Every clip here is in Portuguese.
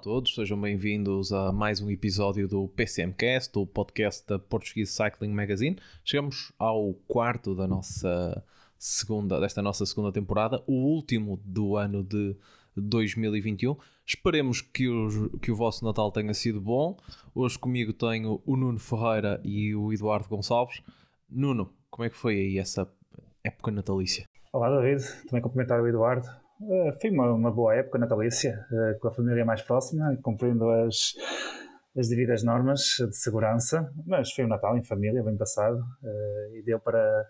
Todos, sejam bem-vindos a mais um episódio do PCMcast, o podcast da Portuguese Cycling Magazine. Chegamos ao quarto da nossa segunda, desta nossa segunda temporada, o último do ano de 2021. Esperemos que o, que o vosso Natal tenha sido bom. Hoje comigo tenho o Nuno Ferreira e o Eduardo Gonçalves. Nuno, como é que foi aí essa época natalícia? Olá David, também cumprimentar o Eduardo. Uh, foi uma, uma, boa época natalícia, uh, com a família mais próxima, cumprindo as, as devidas normas de segurança, mas foi um Natal em família, bem passado, uh, e deu para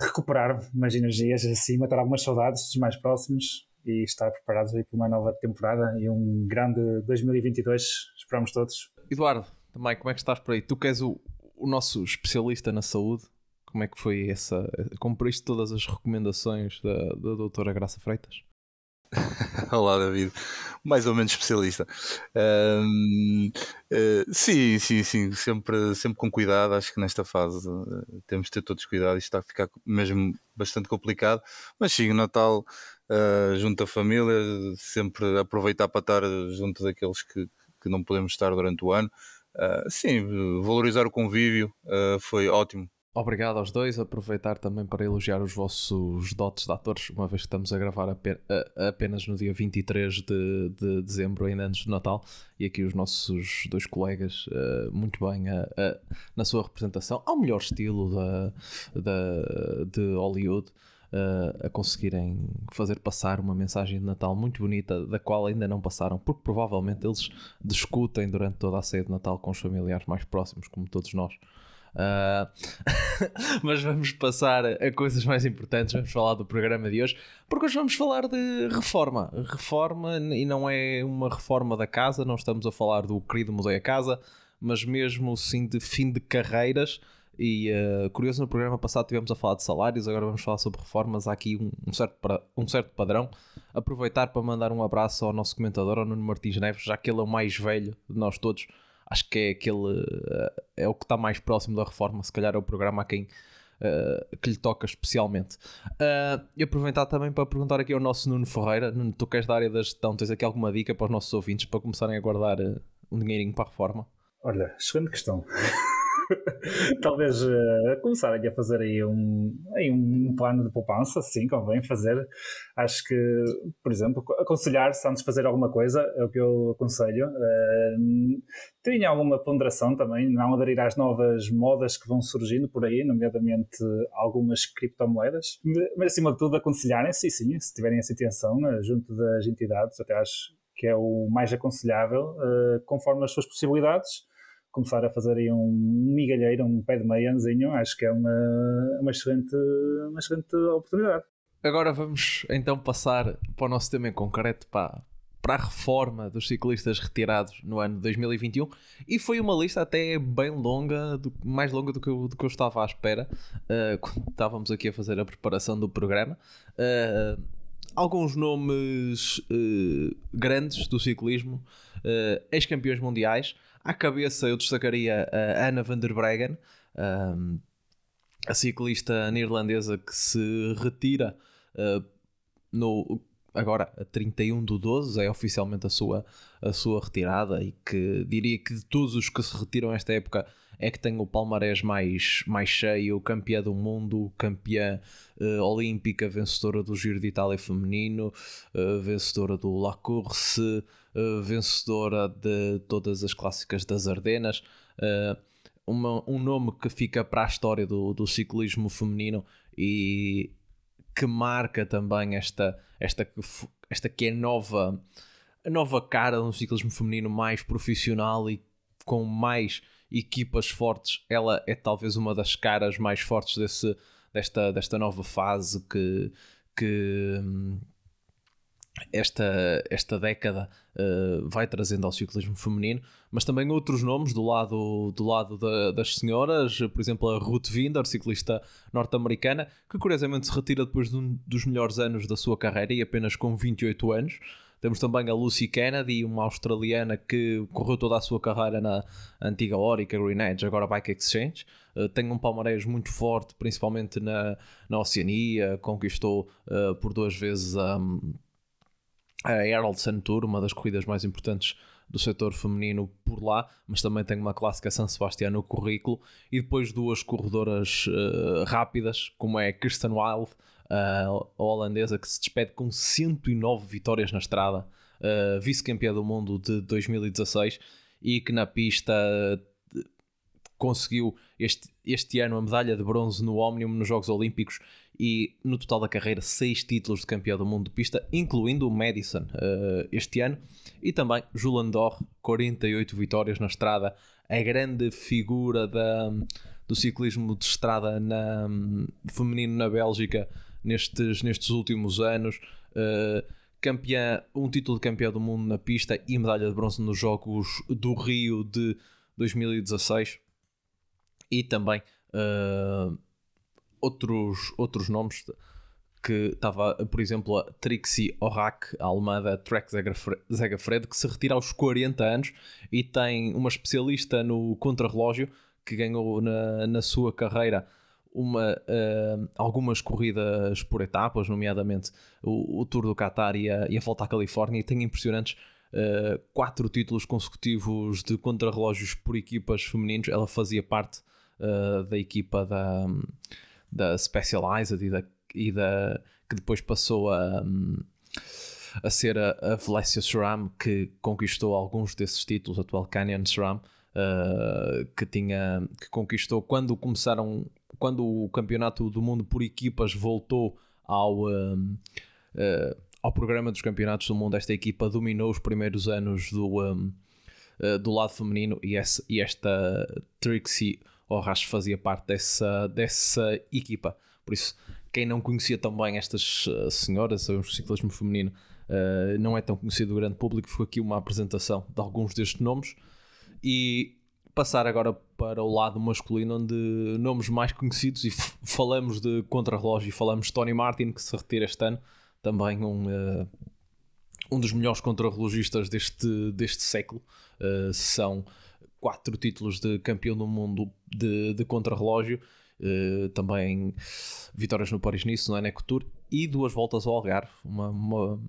recuperar umas energias assim, matar algumas saudades dos mais próximos e estar preparados para uma nova temporada e um grande 2022, esperamos todos. Eduardo, também como é que estás por aí? Tu que és o, o nosso especialista na saúde, como é que foi essa. Cumpriste todas as recomendações da, da doutora Graça Freitas? Olá, David. Mais ou menos especialista. Um, uh, sim, sim, sim. Sempre, sempre com cuidado. Acho que nesta fase uh, temos de ter todos cuidado. Isto está a ficar mesmo bastante complicado. Mas sim, o Natal uh, junto à família, sempre aproveitar para estar junto daqueles que, que não podemos estar durante o ano. sim, valorizar o convívio foi ótimo. Obrigado aos dois. Aproveitar também para elogiar os vossos dotes de atores, uma vez que estamos a gravar apenas no dia 23 de, de dezembro, ainda antes do Natal, e aqui os nossos dois colegas, uh, muito bem uh, uh, na sua representação, ao melhor estilo da, da, de Hollywood. A conseguirem fazer passar uma mensagem de Natal muito bonita, da qual ainda não passaram, porque provavelmente eles discutem durante toda a ceia de Natal com os familiares mais próximos, como todos nós. Uh, mas vamos passar a coisas mais importantes. Vamos falar do programa de hoje, porque hoje vamos falar de reforma. Reforma, e não é uma reforma da casa, não estamos a falar do querido Museu a Casa, mas mesmo sim de fim de carreiras. E uh, curioso, no programa passado tivemos a falar de salários, agora vamos falar sobre reformas. Há aqui um, um, certo, um certo padrão. Aproveitar para mandar um abraço ao nosso comentador, ao Nuno Martins Neves, já que ele é o mais velho de nós todos acho que é aquele é o que está mais próximo da reforma, se calhar é o programa a quem uh, que lhe toca especialmente. Uh, e aproveitar também para perguntar aqui ao nosso Nuno Ferreira, Nuno, tu queres da área da gestão, tens aqui alguma dica para os nossos ouvintes para começarem a guardar uh, um dinheirinho para a reforma? Olha, excelente questão. talvez uh, começarem a fazer aí um, aí um plano de poupança, sim, convém fazer. Acho que, por exemplo, aconselhar-se antes de fazer alguma coisa, é o que eu aconselho. Uh, tenha alguma ponderação também, não aderir às novas modas que vão surgindo por aí, nomeadamente algumas criptomoedas, mas acima de tudo aconselharem-se, sim, se tiverem essa intenção, uh, junto das entidades, até acho que é o mais aconselhável, uh, conforme as suas possibilidades começar a fazer aí um migalheiro, um pé de meianzinho, acho que é uma, uma, excelente, uma excelente oportunidade. Agora vamos então passar para o nosso tema em concreto, para, para a reforma dos ciclistas retirados no ano 2021 e foi uma lista até bem longa, do, mais longa do que, eu, do que eu estava à espera uh, quando estávamos aqui a fazer a preparação do programa. Uh, alguns nomes uh, grandes do ciclismo, ex-campeões mundiais, à cabeça eu destacaria a Anna van der Breggen, a ciclista neerlandesa que se retira uh, no, agora a 31 do 12, é oficialmente a sua, a sua retirada e que diria que de todos os que se retiram esta época é que tem o palmarés mais, mais cheio, campeã do mundo, campeã uh, olímpica, vencedora do Giro de Itália feminino, uh, vencedora do La Course, uh, vencedora de todas as clássicas das Ardenas. Uma, um nome que fica para a história do, do ciclismo feminino e que marca também esta, esta, esta que é nova, a nova cara de um ciclismo feminino mais profissional e com mais equipas fortes, ela é talvez uma das caras mais fortes desse, desta, desta nova fase que, que, esta, esta década uh, vai trazendo ao ciclismo feminino, mas também outros nomes do lado, do lado da, das senhoras, por exemplo, a Ruth Winder, ciclista norte-americana, que curiosamente se retira depois de um dos melhores anos da sua carreira e apenas com 28 anos. Temos também a Lucy Kennedy, uma australiana que correu toda a sua carreira na antiga Orica Green Edge, agora Bike Exchange. Uh, tem um palmarés muito forte, principalmente na, na Oceania, conquistou uh, por duas vezes um, a Herald Sun Tour, uma das corridas mais importantes do setor feminino por lá, mas também tem uma clássica San Sebastián no currículo. E depois duas corredoras uh, rápidas, como é Kirsten Wild, uh, a holandesa que se despede com 109 vitórias na estrada, uh, vice-campeã do mundo de 2016 e que na pista conseguiu este, este ano a medalha de bronze no Omnium nos Jogos Olímpicos e no total da carreira seis títulos de campeão do mundo de pista, incluindo o Madison uh, este ano, e também Julian Dor, 48 vitórias na estrada, a grande figura da, do ciclismo de estrada na, feminino na Bélgica nestes, nestes últimos anos. Uh, campeã, um título de campeão do mundo na pista e medalha de bronze nos Jogos do Rio de 2016 e também uh, outros, outros nomes que estava, por exemplo, a Trixie Orac, a alemã da Trek Zegafred, que se retira aos 40 anos e tem uma especialista no contrarrelógio que ganhou na, na sua carreira uma, uh, algumas corridas por etapas, nomeadamente o, o Tour do Qatar e a, e a Volta à Califórnia, e tem impressionantes uh, quatro títulos consecutivos de contrarrelógios por equipas femininos. Ela fazia parte uh, da equipa da da Specialized e da, e da que depois passou a, a ser a, a Valencia SRAM que conquistou alguns desses títulos, a atual Canyon SRAM, uh, que tinha que conquistou quando começaram quando o campeonato do mundo por equipas voltou ao um, uh, ao programa dos campeonatos do mundo, esta equipa dominou os primeiros anos do, um, do lado feminino e, essa, e esta Trixie o Arras fazia parte dessa, dessa equipa. Por isso, quem não conhecia também estas uh, senhoras, o ciclismo feminino, uh, não é tão conhecido do grande público. Foi aqui uma apresentação de alguns destes nomes. E passar agora para o lado masculino, onde nomes mais conhecidos, e falamos de contrarrelógio falamos de Tony Martin, que se retira este ano, também um, uh, um dos melhores contrarrelogistas deste, deste século. Uh, são quatro títulos de campeão do mundo de, de contrarrelógio, uh, também vitórias no Paris-Nice, no Eneco Tour e duas voltas ao Algarve, uma, uma,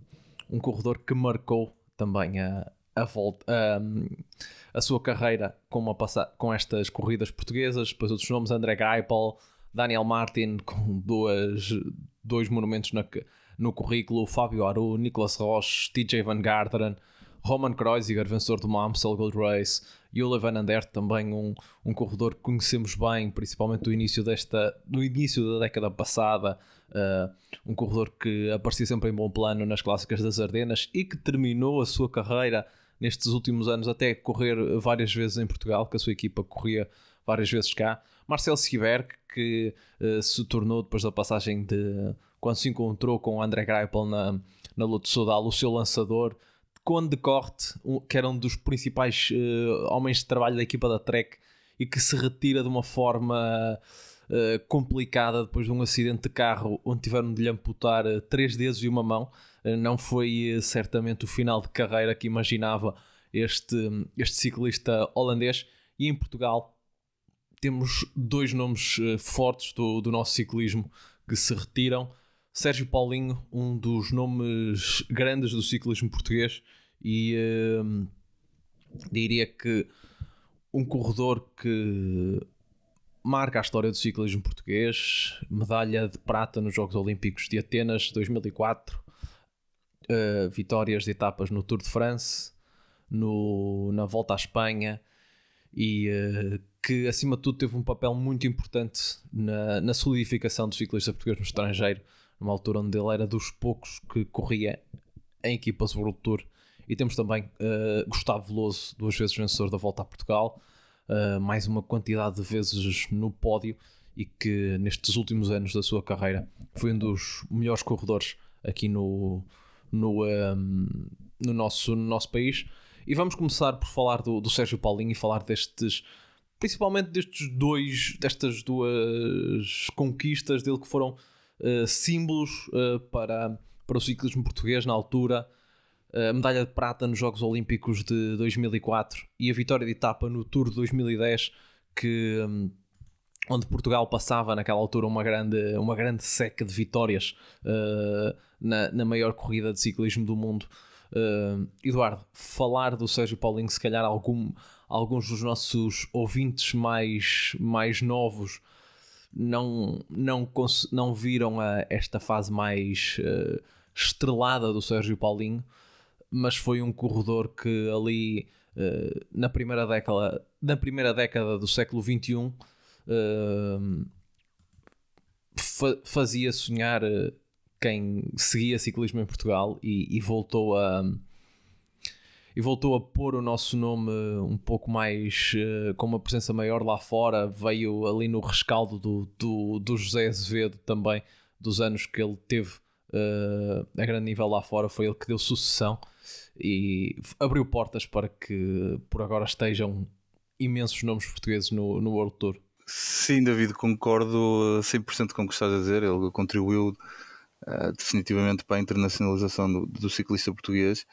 um corredor que marcou também a, a, volta, a, a sua carreira com, uma com estas corridas portuguesas, depois outros nomes, André Geipel, Daniel Martin, com duas, dois monumentos na, no currículo, Fábio Aru, Nicolas Roche, TJ Van Garderen, Roman Kreuziger, vencedor do Amstel Gold Race, Jule Van Ander, também um, um corredor que conhecemos bem, principalmente do início desta, no início da década passada, uh, um corredor que aparecia sempre em bom plano nas clássicas das Ardenas e que terminou a sua carreira nestes últimos anos até correr várias vezes em Portugal, que a sua equipa corria várias vezes cá. Marcel Sieberg, que uh, se tornou depois da passagem de quando se encontrou com o André Greipel na, na Luta Sodal, o seu lançador, Conde Corte, que era um dos principais uh, homens de trabalho da equipa da Trek e que se retira de uma forma uh, complicada depois de um acidente de carro onde tiveram de lhe amputar uh, três dedos e uma mão. não foi certamente o final de carreira que imaginava este, este ciclista holandês. E em Portugal temos dois nomes fortes do, do nosso ciclismo que se retiram. Sérgio Paulinho, um dos nomes grandes do ciclismo português, e uh, diria que um corredor que marca a história do ciclismo português, medalha de prata nos Jogos Olímpicos de Atenas 2004, uh, eh, vitórias de etapas no Tour de France, no, na Volta à Espanha e uh, que acima de tudo teve um papel muito importante na, na solidificação do ciclista português no estrangeiro numa altura onde ele era dos poucos que corria em equipas World Tour. E temos também uh, Gustavo Veloso, duas vezes vencedor da Volta a Portugal, uh, mais uma quantidade de vezes no pódio e que nestes últimos anos da sua carreira foi um dos melhores corredores aqui no, no, um, no, nosso, no nosso país. E vamos começar por falar do, do Sérgio Paulinho e falar destes, principalmente destes dois, destas duas conquistas dele que foram uh, símbolos uh, para, para o ciclismo português na altura. A medalha de prata nos Jogos Olímpicos de 2004 e a vitória de etapa no Tour de 2010, que, um, onde Portugal passava naquela altura uma grande, uma grande seca de vitórias na, na maior corrida de ciclismo do mundo. Uh, Eduardo, falar do Sérgio Paulinho, se calhar algum, alguns dos nossos ouvintes mais, mais novos não, não, não viram a, esta fase mais uh, estrelada do Sérgio Paulinho, mas foi um corredor que ali uh, na, primeira década, na primeira década do século XXI uh, fa fazia sonhar quem seguia ciclismo em Portugal e, e, voltou a e voltou a pôr o nosso nome um pouco mais uh, com uma presença maior lá fora veio ali no rescaldo do, do, do José Azevedo também dos anos que ele teve uh, a grande nível lá fora foi ele que deu sucessão e abriu portas para que por agora estejam imensos nomes portugueses no, no World Tour Sim, David, concordo 100% com o que estás a dizer. Ele contribuiu uh, definitivamente para a internacionalização do, do ciclista português.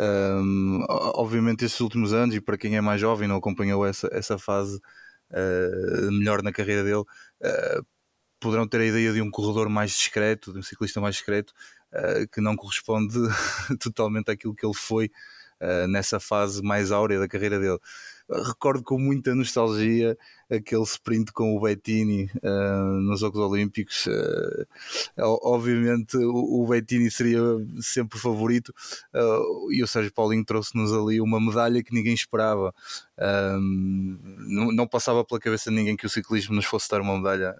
Um, obviamente, estes últimos anos, e para quem é mais jovem não acompanhou essa, essa fase uh, melhor na carreira dele, uh, poderão ter a ideia de um corredor mais discreto, de um ciclista mais discreto, que não corresponde totalmente àquilo que ele foi nessa fase mais áurea da carreira dele recordo com muita nostalgia aquele sprint com o Bettini uh, nos Jogos Olímpicos. Uh, obviamente o, o Bettini seria sempre favorito uh, e o Sérgio Paulinho trouxe-nos ali uma medalha que ninguém esperava. Não, não, passava pela cabeça de ninguém que o ciclismo nos fosse dar uma medalha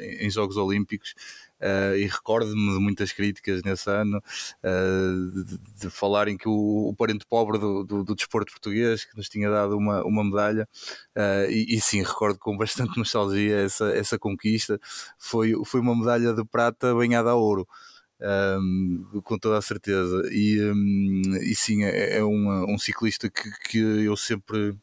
em, em Jogos Olímpicos. Uh, e recordo-me de muitas críticas nesse ano uh, de, de, falarem que o, o parente pobre do, do, do, desporto português que nos tinha dado uma, uma medalha uh, e, e, sim, recordo com bastante nostalgia essa, essa conquista. Foi, foi uma medalha de prata banhada a ouro um, com toda a certeza. E, um, e sim, é, é um, um ciclista que, que eu sempre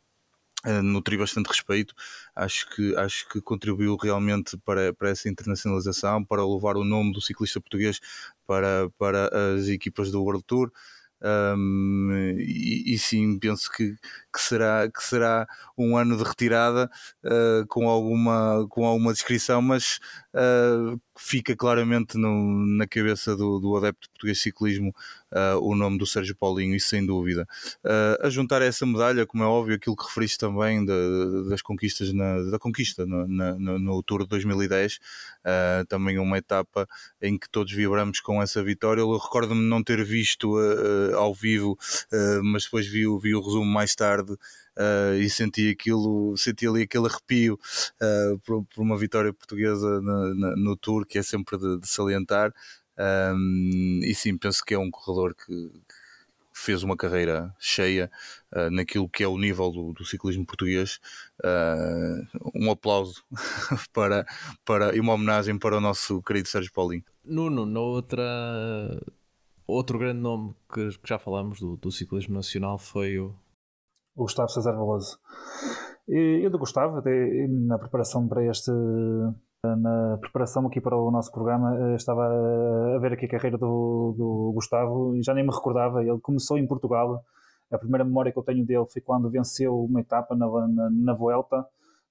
Uh, nutri bastante respeito, acho que, acho que contribuiu realmente para, para essa internacionalização, para levar o nome do ciclista português para, para as equipas do World Tour. Um, e, e, sim, penso que, que, será, que será um ano de retirada uh, com, alguma, com alguma descrição, mas uh, fica claramente no, na cabeça do, do adepto português de ciclismo uh, o nome do Sérgio Paulinho, isso sem dúvida. A juntar a essa medalha, como é óbvio, aquilo que referiste também das conquistas na, da conquista no, na, no, Tour de 2010, uh, também uma etapa em que todos vibramos com essa vitória. Eu recordo-me não ter visto ao vivo, mas depois vi, vi o resumo mais tarde. Uh, e senti aquilo, senti ali aquele arrepio uh, por, por, uma vitória portuguesa no, no, no Tour, que é sempre de, de salientar. Um, e sim, penso que é um corredor que, que fez uma carreira cheia uh, naquilo que é o nível do, do ciclismo português. Uh, um aplauso para, para, e uma homenagem para o nosso querido Sérgio Paulinho. Nuno, na outra, outro grande nome que, que já falamos do, do, ciclismo nacional foi o, o Gustavo César Veloso. Eu do Gustavo, na preparação para este na preparação aqui para o nosso programa, eh, estava a ver aqui a carreira do, do Gustavo e já nem me recordava. Ele começou em Portugal. A primeira memória que eu tenho dele foi quando venceu uma etapa na, na, na Vuelta,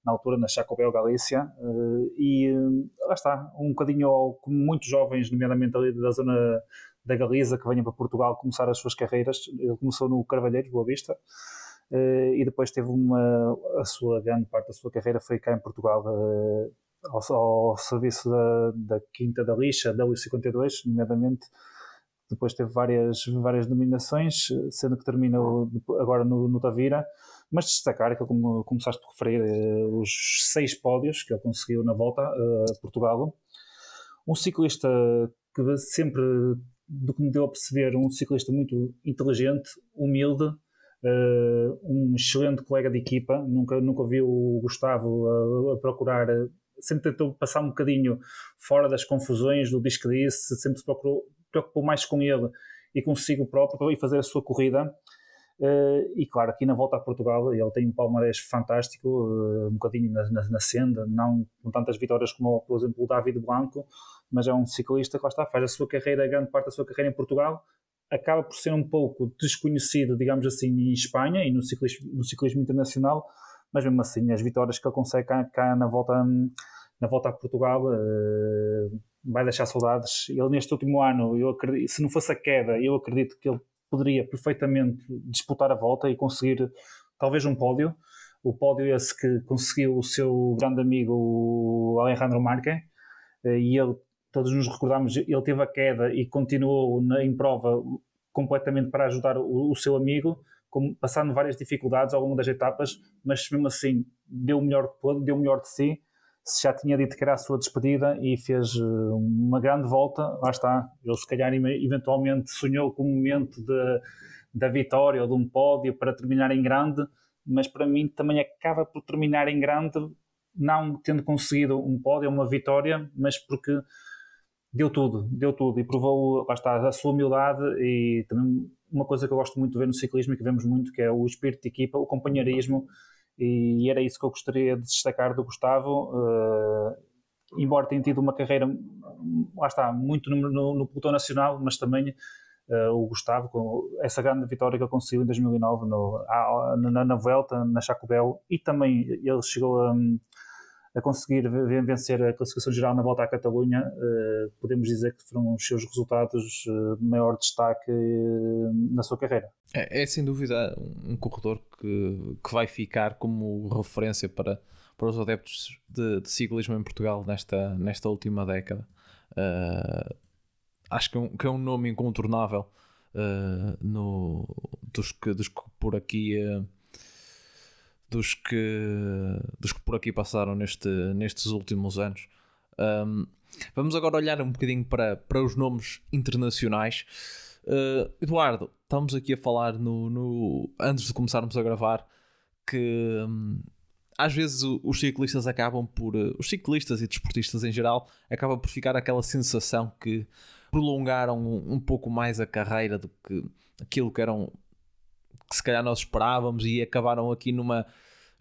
na altura na Chacobel Galícia. Eh, e eh, lá está, um bocadinho como muitos jovens, nomeadamente ali da zona da Galiza, que venham para Portugal começar as suas carreiras. Ele começou no Carvalheiros, Boa Vista. E depois teve uma a sua grande parte da sua carreira foi cá em Portugal ao, ao serviço da, da Quinta da Lixa, W52, nomeadamente. Depois teve várias, várias nominações, sendo que termina agora no, no Tavira. Mas destacar que, como começaste por referir, eh, os seis pódios que ele conseguiu na volta eh, a Portugal. Um ciclista que sempre, do que me deu a perceber, um ciclista muito inteligente, humilde, uh, um excelente colega de equipa. Nunca, nunca vi o Gustavo a, a procurar sempre tentou passar um bocadinho fora das confusões do disco disse, sempre se procurou, preocupou mais com ele e consigo próprio e fazer a sua corrida. Uh, e claro, aqui na volta a Portugal ele tem um palmarés fantástico, um bocadinho na, na, na, senda, não com tantas vitórias como, por exemplo, o David Blanco, mas é um ciclista que lá está, faz a sua carreira, grande parte da sua carreira em Portugal, acaba por ser um pouco desconhecido, digamos assim, em Espanha e no ciclismo, no ciclismo internacional, mas mesmo assim, as vitórias que ele consegue cá, cá na, volta, na volta a Portugal uh, vai deixar saudades. Ele, neste último ano, eu acredito, se não fosse a queda, eu acredito que ele poderia perfeitamente disputar a volta e conseguir talvez um pódio. O pódio esse que conseguiu o seu grande amigo Alejandro Marque eh, e ele, todos nos recordamos, ele teve a queda e continuou na, em prova completamente para ajudar o, o seu amigo, passando várias dificuldades ao longo das etapas, mas mesmo assim deu o melhor de deu o melhor de si se já tinha dito que era a sua despedida e fez eh, uma grande volta, lá está. Ele se calhar eventualmente sonhou com o momento de, da vitória ou de um pódio para terminar em grande, mas para mim também acaba por terminar em grande, não tendo conseguido um pódio, uma vitória, mas porque deu tudo, deu tudo e provou, lá está, a sua humildade e também uma coisa que eu gosto muito de ver no ciclismo e que vemos muito, que é o espírito de equipa, o companheirismo e era isso que eu gostaria de destacar do Gustavo. Uh, embora tenha tido uma carreira, lá está, muito no, no, no pelotão nacional, mas também uh, o Gustavo, com essa grande vitória que ele conseguiu em 2009 no, na, na Vuelta, na Chacobel, e também ele chegou a, a conseguir vencer a classificação geral na volta à Catalunha, uh, podemos dizer que foram os seus resultados uh, de maior destaque uh, na sua carreira. É, é, sem dúvida um corredor que, que vai ficar como referência para, para os adeptos de, de ciclismo em Portugal nesta, nesta última década. acho que é, um, que é um nome incontornável no, dos, que, dos que por aqui dos que, dos que por aqui passaram neste, nestes últimos anos. Um, vamos agora olhar um bocadinho para, para os nomes internacionais. Uh, Eduardo, estamos aqui a falar no, no, antes de começarmos a gravar que um, às vezes os ciclistas acabam por uh, os ciclistas e desportistas em geral acabam por ficar aquela sensação que prolongaram um, um pouco mais a carreira do que aquilo que eram que se calhar nós esperávamos e acabaram aqui numa,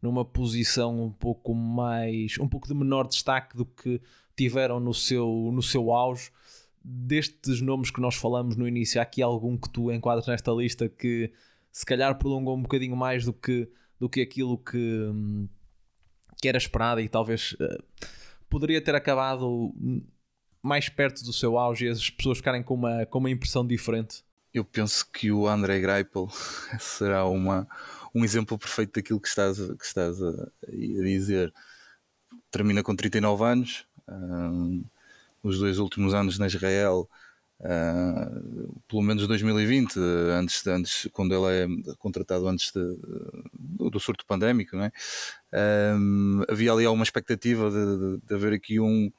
numa posição um pouco mais, um pouco de menor destaque do que tiveram no seu, no seu auge. Destes nomes que nós falamos no início, há aqui algum que tu enquadras nesta lista que se calhar prolongou um bocadinho mais do que, do que aquilo que, que era esperado e talvez uh, poderia ter acabado mais perto do seu auge e as pessoas ficarem com uma, com uma impressão diferente? Eu penso que o André Greipel será uma, um exemplo perfeito daquilo que estás, que estás a, a dizer. Termina com 39 anos, um, os dois últimos anos na Israel, uh, pelo menos 2020, antes, antes, quando ele é contratado antes de, do, surto pandémico, não é? um, havia ali alguma expectativa de, de, de haver aqui um,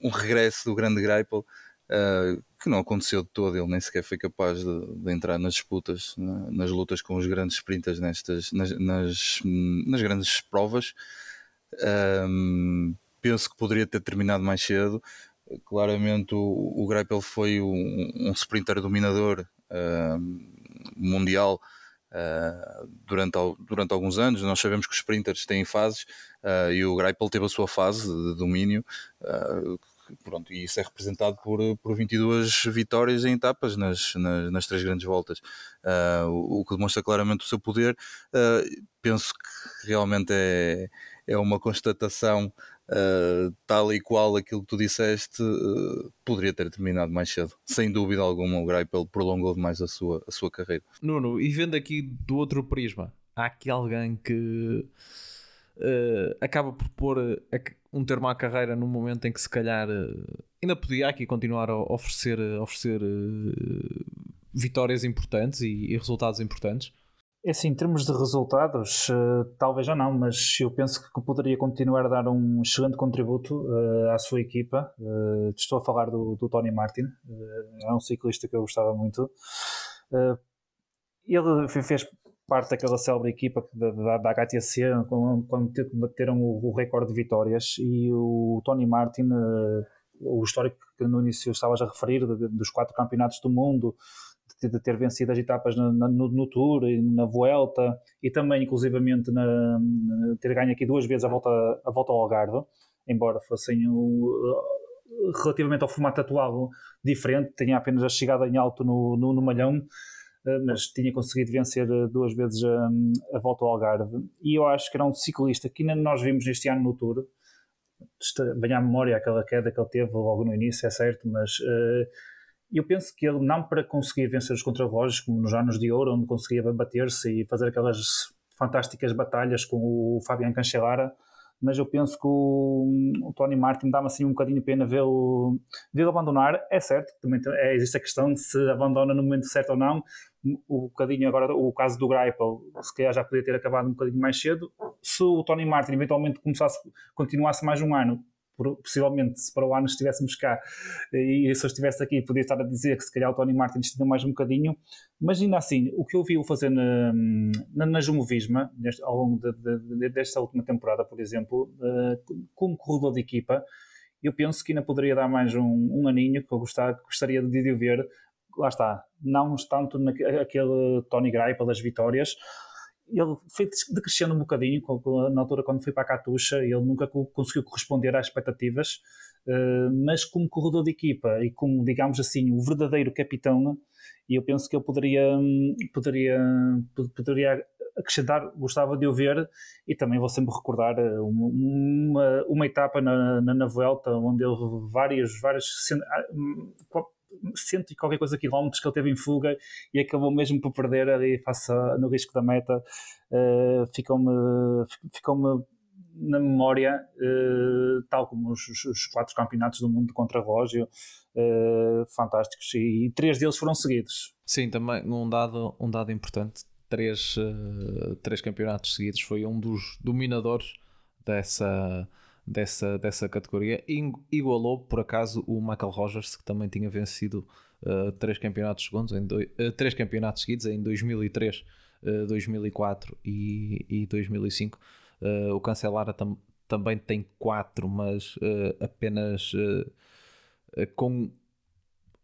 um regresso do grande Greipel. Uh, que não aconteceu de todo, ele nem sequer foi capaz de, de entrar nas disputas, na, nas lutas com os grandes sprinters nestas, nas, nas, nas grandes provas. Um, penso que poderia ter terminado mais cedo. Claramente o, o Greipel foi um, um sprinter dominador mundial uh, durante, durante alguns anos. Nós sabemos que os sprinters têm fases uh, e o Greipel teve a sua fase de domínio uh, pronto, e isso é representado por, por 22 vitórias em etapas nas, nas, nas três grandes voltas, uh, o, o, que demonstra claramente o seu poder. Uh, penso que realmente é, é uma constatação uh, tal e qual aquilo que tu disseste, poderia ter terminado mais cedo. Sem dúvida alguma, o Greipel prolongou demais a sua, a sua carreira. Nuno, e vendo aqui do outro prisma, há aqui alguém que uh, acaba por pôr uh, um termo à carreira num momento em que se calhar uh, ainda podia aqui continuar a oferecer, oferecer vitórias importantes e, e, resultados importantes? É assim, em termos de resultados, talvez já não, mas eu penso que poderia continuar a dar um excelente contributo à sua equipa. estou a falar do, do Tony Martin, é um ciclista que eu gostava muito. ele fez parte daquela célebre equipa da, da, da HTC quando, quando bateram o, o recorde de vitórias e o Tony Martin uh, o histórico que no início estavas a referir de, de, dos quatro campeonatos do mundo de ter vencido as etapas na, na, no, no, Tour e na Vuelta e também inclusivamente na, na, ter ganho aqui duas vezes a volta, a volta ao Algarve, embora fossem o, relativamente ao formato atual diferente, tinha apenas a chegada em alto no, no, no Malhão, eh, mas tinha conseguido vencer eh, duas vezes a, a volta ao Algarve. E eu acho que era um ciclista que ainda nós vimos este ano no Tour, venha à memória aquela queda que ele teve logo no início, é certo, mas uh, eu penso que ele não para conseguir vencer os contrarrelógios, como nos anos de ouro, onde conseguia bater-se e fazer aquelas fantásticas batalhas com o Fabian Cancellara, mas eu penso que o, o Tony Martin dá-me assim um bocadinho pena vê-lo vê abandonar. É certo, também é, existe a questão se abandona no momento certo ou não. O bocadinho agora, o caso do Greipel, se calhar já podia ter acabado um bocadinho mais cedo. Se o Tony Martin eventualmente começasse, continuasse mais um ano, possivelmente se para o ano estivéssemos cá e se eu estivesse aqui podia estar a dizer que se calhar o Tony Martin estendeu mais um bocadinho mas ainda assim, o que eu vi-o fazer na, na, na Jumovisma ao longo de, de, de, desta última temporada, por exemplo uh, como corredor de equipa eu penso que ainda poderia dar mais um, um aninho que eu gostar, gostaria de, de ver lá está, não tanto naquele Tony Greipel das vitórias ele foi decrescendo um bocadinho na altura quando foi para a Catuxa ele nunca conseguiu corresponder às expectativas eh, mas como corredor de equipa e como digamos assim o verdadeiro capitão eu penso que ele poderia poderia poderia acrescentar gostava de o ver e também vou sempre recordar eh, uma, uma etapa na, na, na Vuelta onde ele vários vários cento e qualquer coisa quilómetros que ele teve em fuga e acabou mesmo por perder ali face no risco da meta. Uh, ficou-me ficou na memória, uh, tal como os, os, quatro campeonatos do mundo de contrarrelógio, uh, fantásticos, e, e, três deles foram seguidos. Sim, também um dado, um dado importante: três, três campeonatos seguidos, foi um dos dominadores dessa dessa, dessa categoria. Igualou, por acaso, o Michael Rogers, que também tinha vencido uh, três, campeonatos segundos em do, uh, três campeonatos seguidos em 2003, uh, 2004 e, e 2005. Uh, o Cancelara tam, também tem quatro, mas apenas com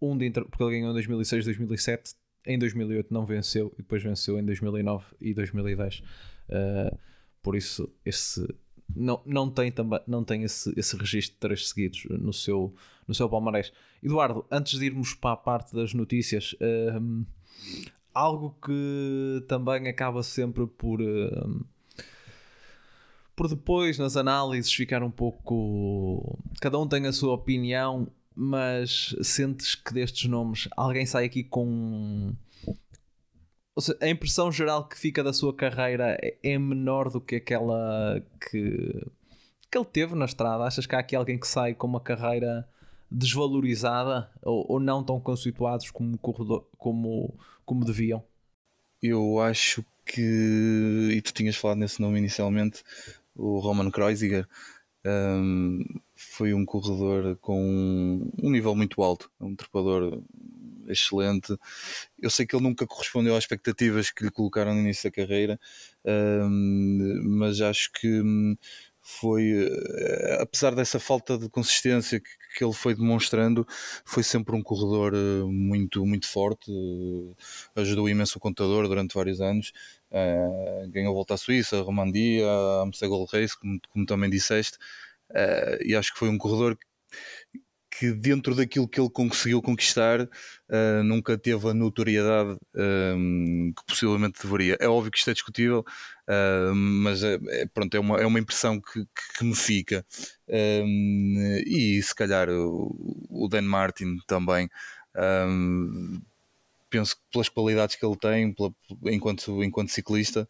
um de inter... porque ele ganhou em 2006, 2007. Em 2008 não venceu e depois venceu em 2009 e 2010. por isso, esse não, não tem, também, não tem esse, esse registro de três seguidos no seu, no seu palmarés. Eduardo, antes de irmos para a parte das notícias, um, algo que também acaba sempre por. Um, por depois nas análises ficar um pouco. Cada um tem a sua opinião, mas sentes que destes nomes alguém sai aqui com ou seja, a impressão geral que fica da sua carreira é, é menor do que aquela que, que ele teve na estrada. Achas que há aqui alguém que sai com uma carreira desvalorizada ou, ou não tão conceituados como, como, como deviam? Eu acho que, e tu tinhas falado nesse nome inicialmente, o Roman Kreuziger um, foi um corredor com um nível muito alto, um trepador excelente. Eu sei que ele nunca correspondeu às expectativas que lhe colocaram no início da carreira, mas acho que hum, foi, eh, apesar dessa falta de consistência que, que, ele foi demonstrando, foi sempre um corredor eh, muito, muito forte, eh, ajudou imenso o contador durante vários anos, ganhou a volta à Suíça, a Romandia, a Amsterdam Race, como, como também disseste, e acho que foi um corredor que dentro daquilo que ele conseguiu conquistar uh, nunca teve a notoriedade um, que possivelmente deveria. É óbvio que isto é discutível, uh, mas é, é, pronto, é, uma, é uma impressão que, que me fica. Um, e se calhar o, o Dan Martin também. Um, penso que pelas qualidades que ele tem pela, enquanto, enquanto ciclista,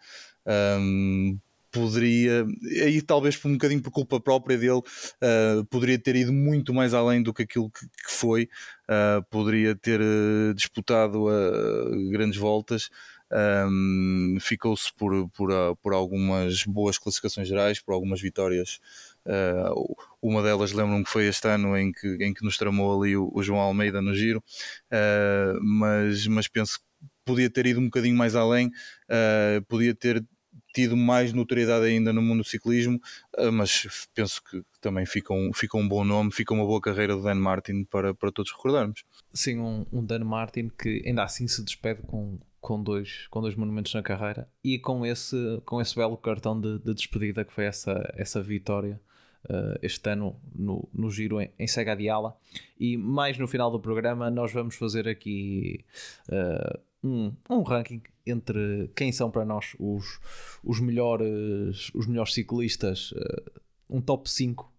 poderia, aí talvez por um bocadinho por culpa própria dele, uh, poderia ter ido muito mais além do que aquilo que, que foi, uh, poderia ter uh, disputado grandes voltas. Um, ficou-se por, por, por algumas boas classificações gerais, por algumas vitórias. uma delas lembro-me que foi este ano em que, em que nos tramou ali o, o João Almeida no giro, mas, mas penso que podia ter ido um bocadinho mais além, podia ter tido mais notoriedade ainda no mundo do ciclismo, uh, mas penso que também fica um, fica um bom nome, fica uma boa carreira do Dan Martin para, para todos recordarmos. Sim, um, um Dan Martin que ainda assim se despede com, com, dois, com dois monumentos na carreira e com esse, com esse belo cartão de, de despedida que foi essa, essa vitória uh, este ano no, no Giro em, em Diala. E mais no final do programa, nós vamos fazer aqui uh, um, um ranking entre quem são para nós os, os, melhores, os melhores ciclistas, uh, um top 5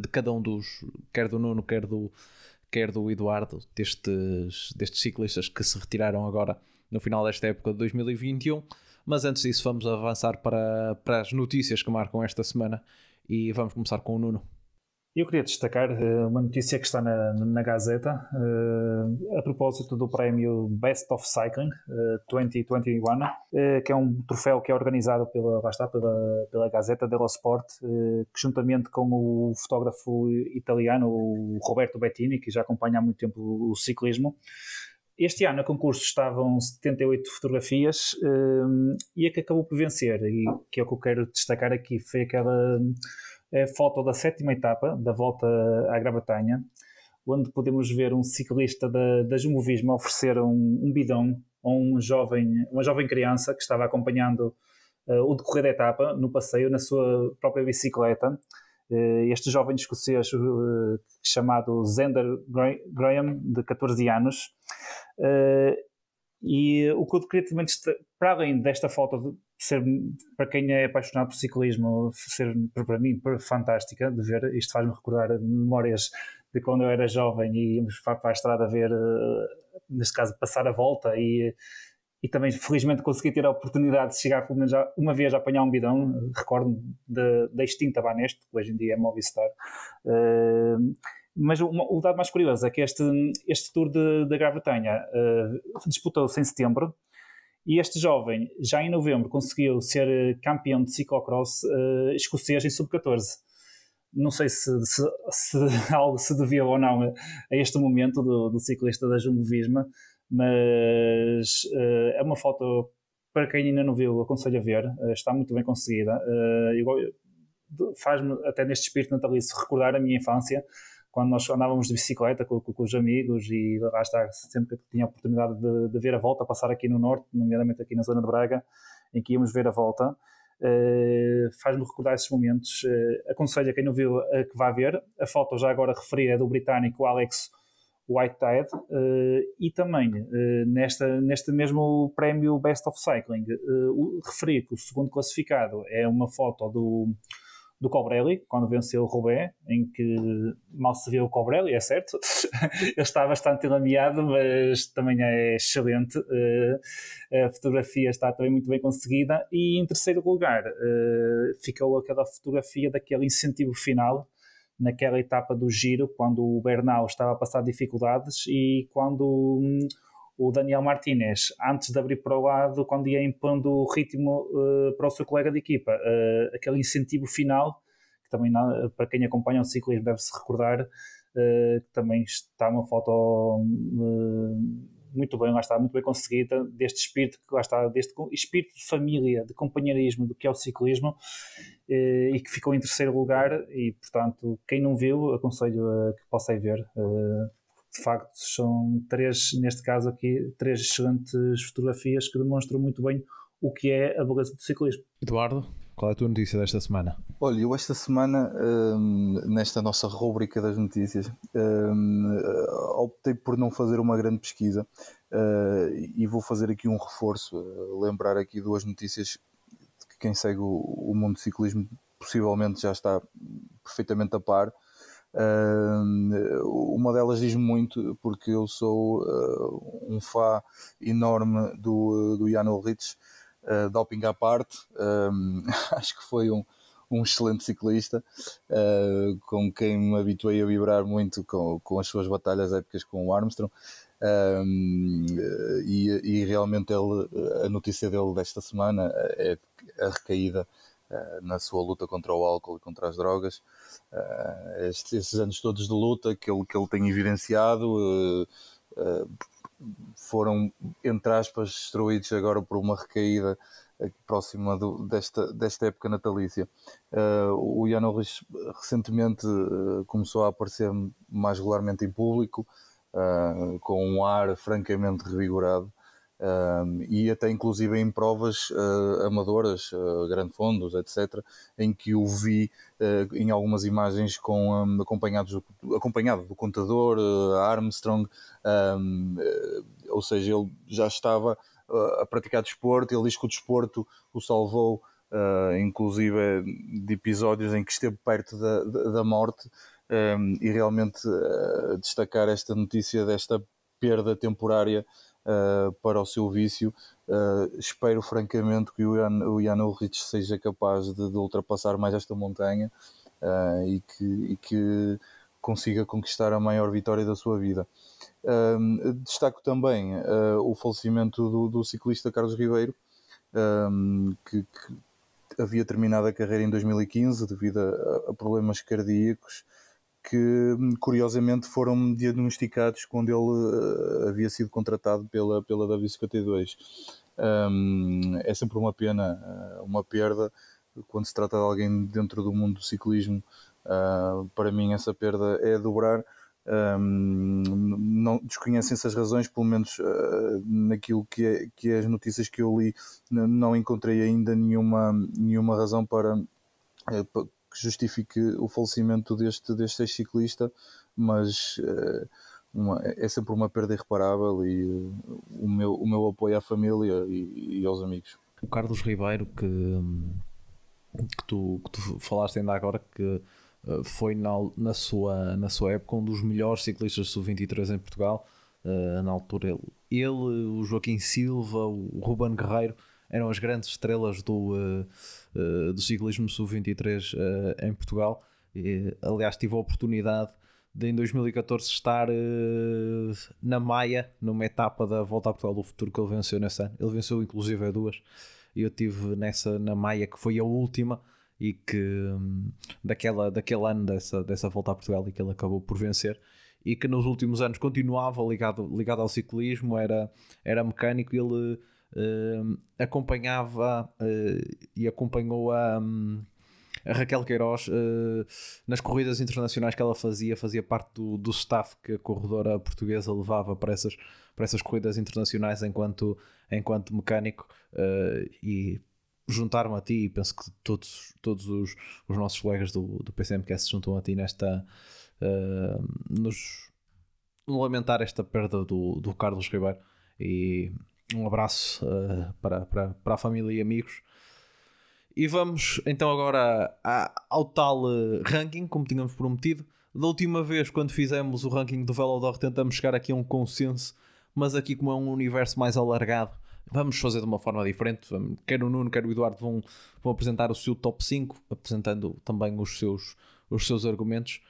de cada um dos, quer do Nuno, quer do, quer do Eduardo, destes, destes ciclistas que se retiraram agora no final desta época de 2021. Mas antes disso, vamos avançar para, para as notícias que marcam esta semana e vamos começar com o Nuno. Eu queria destacar uh, uma notícia que está na, na Gazeta uh, a propósito do prémio Best of Cycling uh, 2021, que é um troféu que é organizado pela, está, pela, pela Gazeta dello Sport, que juntamente com o fotógrafo italiano o Roberto Bettini, que já acompanha há muito tempo o, ciclismo, este ano, no concurso, estavam 78 fotografias e a que acabou por vencer, e que é o que eu quero destacar aqui, foi aquela é, foto da sétima etapa da volta à Gravatanha, onde podemos ver um ciclista da, da Jumovismo oferecer um, um bidão a um jovem, uma jovem criança que estava acompanhando uh, o decorrer da etapa no passeio na sua própria bicicleta. Uh, este jovem escocês uh, chamado Zender Graham, de 14 anos, e o que eu queria também para além desta foto ser, para quem é apaixonado por ciclismo, ser para mim fantástica de ver, isto faz-me recordar memórias de quando eu era jovem e íamos para a estrada ver, uh, neste caso, passar a volta e, e também felizmente consegui ter a oportunidade de chegar pelo menos uma vez a apanhar um bidão, recordo da extinta Banesto, que hoje em dia é Movistar. Uh, mas o, dado mais curioso é que este, este Tour da Grã-Bretanha uh, disputou-se em setembro e este jovem, já em novembro, conseguiu ser campeão de ciclocross uh, escocês em sub-14. Não sei se, se, se, algo se devia ou não a, este momento do, do, ciclista da Jumbo Visma, mas uh, é uma foto para quem ainda não viu, aconselho a ver, uh, está muito bem conseguida. Faz-me, até neste espírito natalício, recordar a minha infância quando nós andávamos de bicicleta com, com, com, os amigos e lá está, sempre que tinha a oportunidade de, de, ver a volta, passar aqui no norte, nomeadamente aqui na zona de Braga, em que íamos ver a volta, uh, faz-me recordar esses momentos. Uh, aconselho a quem não viu uh, que vá ver. A foto já agora referida é do britânico Alex Whitehead e também nesta, neste mesmo prémio Best of Cycling, referi que o segundo classificado é uma foto do do Cobrelli, quando venceu o Roubaix, em que mal se vê o Cobrelli, é certo, ele está bastante lameado, mas também é excelente, uh, a fotografia está também muito bem conseguida, e em terceiro lugar uh, ficou aquela fotografia daquele incentivo final, naquela etapa do giro, quando o Bernal estava a passar dificuldades e quando... Um, o Daniel Martinez, antes de abrir para o lado, quando ia impondo o ritmo uh, para o seu colega de equipa, uh, aquele incentivo final, que também para quem acompanha o ciclismo deve-se recordar, uh, que também está uma foto muito bem, lá está, muito bem conseguida, deste espírito, lá está, deste espírito de família, de companheirismo do que é o ciclismo, e que ficou em terceiro lugar, e portanto, quem não viu, aconselho que possa ir ver de facto são três, neste caso aqui, três excelentes fotografias que demonstram muito bem o que é a beleza do ciclismo. Eduardo, qual é a tua notícia desta semana? Olha, eu esta semana, hum, nesta nossa rúbrica das notícias, hum, optei por não fazer uma grande pesquisa uh, e vou fazer aqui um reforço, uh, lembrar aqui duas notícias que quem segue o, o mundo do ciclismo possivelmente já está perfeitamente a par. Uh, uma delas diz muito porque eu sou uh, um fã enorme do, do Jan Ulrich, uh, doping à parte, acho que foi um, um excelente ciclista uh, com quem me habituei a vibrar muito com, com as suas batalhas épicas com o Armstrong. e, e, realmente ele, a notícia dele desta semana é a recaída na sua luta contra o álcool e contra as drogas uh, estes, estes, anos todos de luta que ele, que ele tem evidenciado uh, foram, entre aspas, destruídos agora por uma recaída próxima do, desta, desta época natalícia. Uh, o Jan Ulrich recentemente uh, começou a aparecer mais regularmente em público, uh, com um ar francamente revigorado. E até inclusive em provas amadoras, grande fundos, etc., em que o vi em algumas imagens com, um, acompanhado do contador Armstrong, um, ou seja, ele já estava a praticar desporto. Ele diz que o desporto o salvou, uh, inclusive de episódios em que esteve perto da, da, morte. Um, e realmente uh, destacar esta notícia desta perda temporária uh, para o seu vício. espero francamente que o Jan, o seja capaz de, de ultrapassar mais esta montanha e que, e que consiga conquistar a maior vitória da sua vida. Destaco também uh, o falecimento do, do, ciclista Carlos Ribeiro, que, que, havia terminado a carreira em 2015 devido a, a, problemas cardíacos que curiosamente foram diagnosticados quando ele uh, havia sido contratado pela, pela W52. Um, é sempre uma pena, uh, uma perda quando se trata de alguém dentro do mundo do ciclismo. Uh, para mim, essa perda é dobrar um, não desconhecem-se as razões, pelo menos uh, naquilo que é, que é as notícias que eu li, não encontrei ainda nenhuma, nenhuma razão para, uh, que justifique o falecimento deste, deste ex-ciclista, mas uh, uma, é sempre uma perda irreparável e o, meu, o meu apoio à família e, e aos amigos. O Carlos Ribeiro, que, que, tu, que tu falaste ainda agora, que eh, foi na, na, sua, na sua época um dos melhores ciclistas sub-23 em Portugal. Uh, na altura, ele, ele, o Joaquim Silva, o Ruben Guerreiro eram as grandes estrelas do, uh, uh, do ciclismo sub-23 em Portugal. E, aliás, tive a oportunidade de em 2014 estar na Maia, numa etapa da Volta a Portugal do Futuro que ele venceu nesse ano. Ele venceu inclusive a duas. E eu tive nessa na Maia, que foi a última e que hum, daquela, daquele ano dessa, dessa volta a Portugal e que ele acabou por vencer e que nos últimos anos continuava ligado, ligado ao ciclismo, era, era mecânico e ele uh, acompanhava uh, e acompanhou a, um, a Raquel Queiroz uh, nas corridas internacionais que ela fazia, fazia parte do, do staff que a corredora portuguesa levava para essas, para essas corridas internacionais enquanto, enquanto mecânico. E juntar-me a ti e penso que todos, todos os, os nossos colegas do, do PCMcast se juntam a ti nesta uh, nos no lamentar esta perda do, do Carlos Ribeiro. E um abraço uh, para, para, para a família e amigos e vamos então agora ao tal uh, ranking como tínhamos prometido da última vez quando fizemos o ranking do Velodor tentamos chegar aqui a um consenso mas aqui como é um universo mais alargado Vamos fazer de uma forma diferente. Quer o Nuno, quer o Eduardo vão, vão apresentar o seu top 5, apresentando também os seus, os seus argumentos.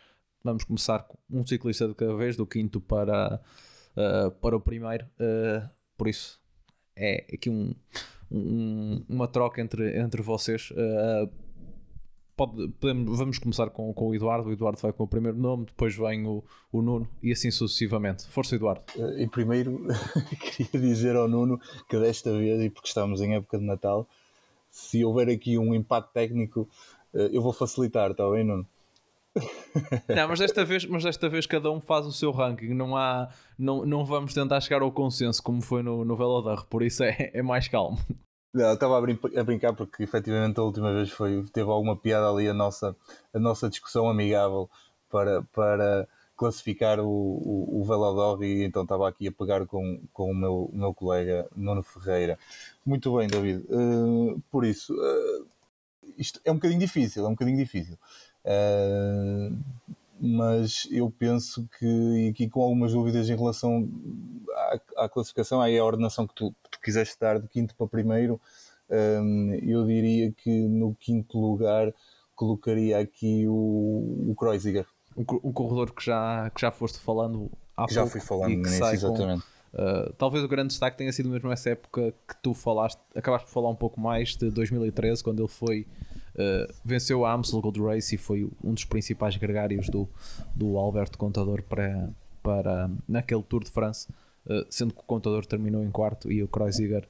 Vamos começar com um ciclista de cada vez, do quinto para, uh, para o primeiro. Uh, por isso, é aqui um, um, uma troca entre, entre vocês. Uh, pode, podemos, vamos começar com, com o Eduardo. O Eduardo vai com o primeiro nome, depois vem o, o Nuno e assim sucessivamente. Força, Eduardo. E primeiro queria dizer ao Nuno que desta vez, e porque estamos em época de Natal, se houver aqui um impacto técnico, eh, eu vou facilitar, está bem, Nuno? Não, mas desta vez, mas desta vez cada um faz o seu ranking, não há, não, não vamos tentar chegar ao consenso como foi no, no por isso é, é mais calmo. Não, estava a, brin a, brincar porque efetivamente a última vez foi, teve alguma piada ali a nossa, a nossa discussão amigável para, para classificar o, o, o e então estava aqui a pegar com, com o, meu, meu colega Nuno Ferreira. Muito bem, David. Uh, por isso, uh, isto é um bocadinho difícil, é um bocadinho difícil. Uh, mas eu penso que, aqui com algumas dúvidas em relação à, à classificação, aí a ordenação que tu, que tu quiseste dar de quinto para primeiro, um, eu diria que no quinto lugar colocaria aqui o, o Kreuziger. Um, corredor que já, que já foste falando há que pouco. Já fui falando nisso, exatamente. Com, uh, talvez o grande destaque tenha sido mesmo essa época que tu falaste, acabaste por falar um pouco mais de 2013, quando ele foi Uh, venceu a Amstel Gold Race e foi um dos principais gregários do, do Alberto Contador para, para naquele Tour de France, uh, sendo que o Contador terminou em quarto e o Kreuziger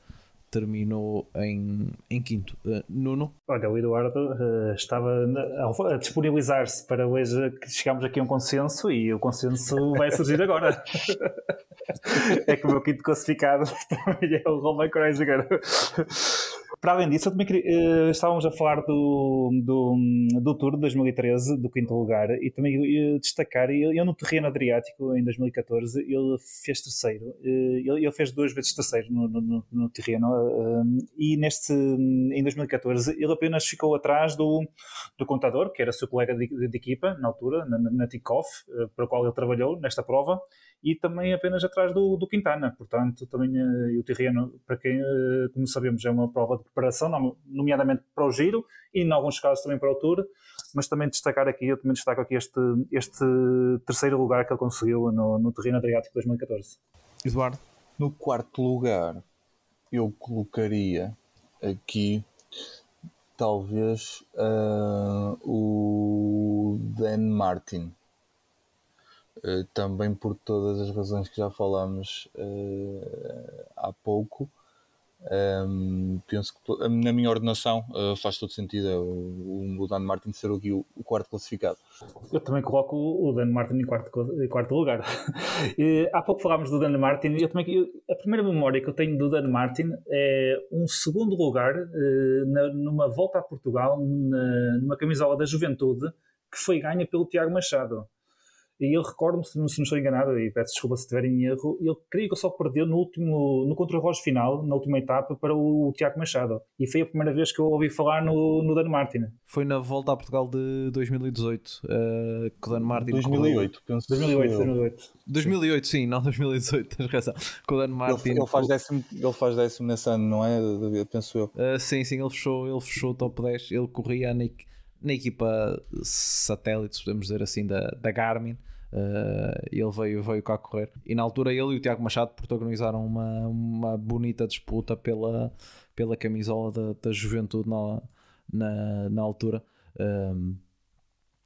terminou em, em quinto. Uh, Nuno? Olha, o Eduardo uh, estava a, a disponibilizar-se para hoje que chegámos aqui a um consenso e o consenso vai surgir agora. é que o meu quinto classificado também é o Roman Kreisiger. Para além disso, eu também queria, uh, estávamos a falar do, do, do Tour de 2013, do quinto lugar, e também destacar, eu, eu no terreno Adriático, em 2014, ele fez terceiro. Uh, ele, ele, fez duas vezes terceiro no, no, no terreno, uh, e neste, em 2014, ele apenas ficou atrás do, do contador, que era seu colega de, de, de equipa, na altura, na, na para o qual ele trabalhou nesta prova, e também apenas atrás do, do Quintana. Portanto, também uh, o terreno, para quem, uh, como sabemos, é uma prova de preparação, nomeadamente para o giro e, em alguns casos, também para o Tour. Mas também destacar aqui, eu também destaco aqui este, este terceiro lugar que ele conseguiu no, no terreno Adriático 2014. Eduardo? No quarto lugar, eu colocaria aqui talvez uh, o Dan Martin eh, também por todas as razões que já falámos uh, há pouco. Um, ehm, penso que na minha ordenação uh, faz todo sentido é o, o Dan Martin ser aqui o, o, quarto classificado. Eu também coloco o Dan Martin em quarto, em quarto lugar. e, há pouco falámos do Dan Martin. Eu também, eu, a primeira memória que eu tenho do Dan Martin é um segundo lugar na, numa volta a Portugal, na, numa camisola da Juventude, que foi ganha pelo Tiago Machado. E eu recordo-me, se não estou enganado, e peço desculpa se estiver em erro, ele creio que só perdeu no último, no contra-relógio final, na última etapa, para o, Tiago Machado. E foi a primeira vez que eu ouvi falar no, no Dan Martin. Foi na volta a Portugal de 2018 uh, que o Dan Martin. 2008, penso. 2008, 2008. 2008, sim, não 2018, tens razão. Com o Dan Martin. Ele, ele, faz décimo, ele faz décimo nesse ano, não é? Penso eu. Uh, sim, sim, ele fechou, ele fechou o top 10. Ele corria na, na equipa satélite, podemos dizer assim, da, da Garmin. Uh, ele veio, veio cá correr. E na altura ele e o Tiago Machado protagonizaram uma, uma bonita disputa pela, pela camisola da, da juventude na, na, na altura. Um,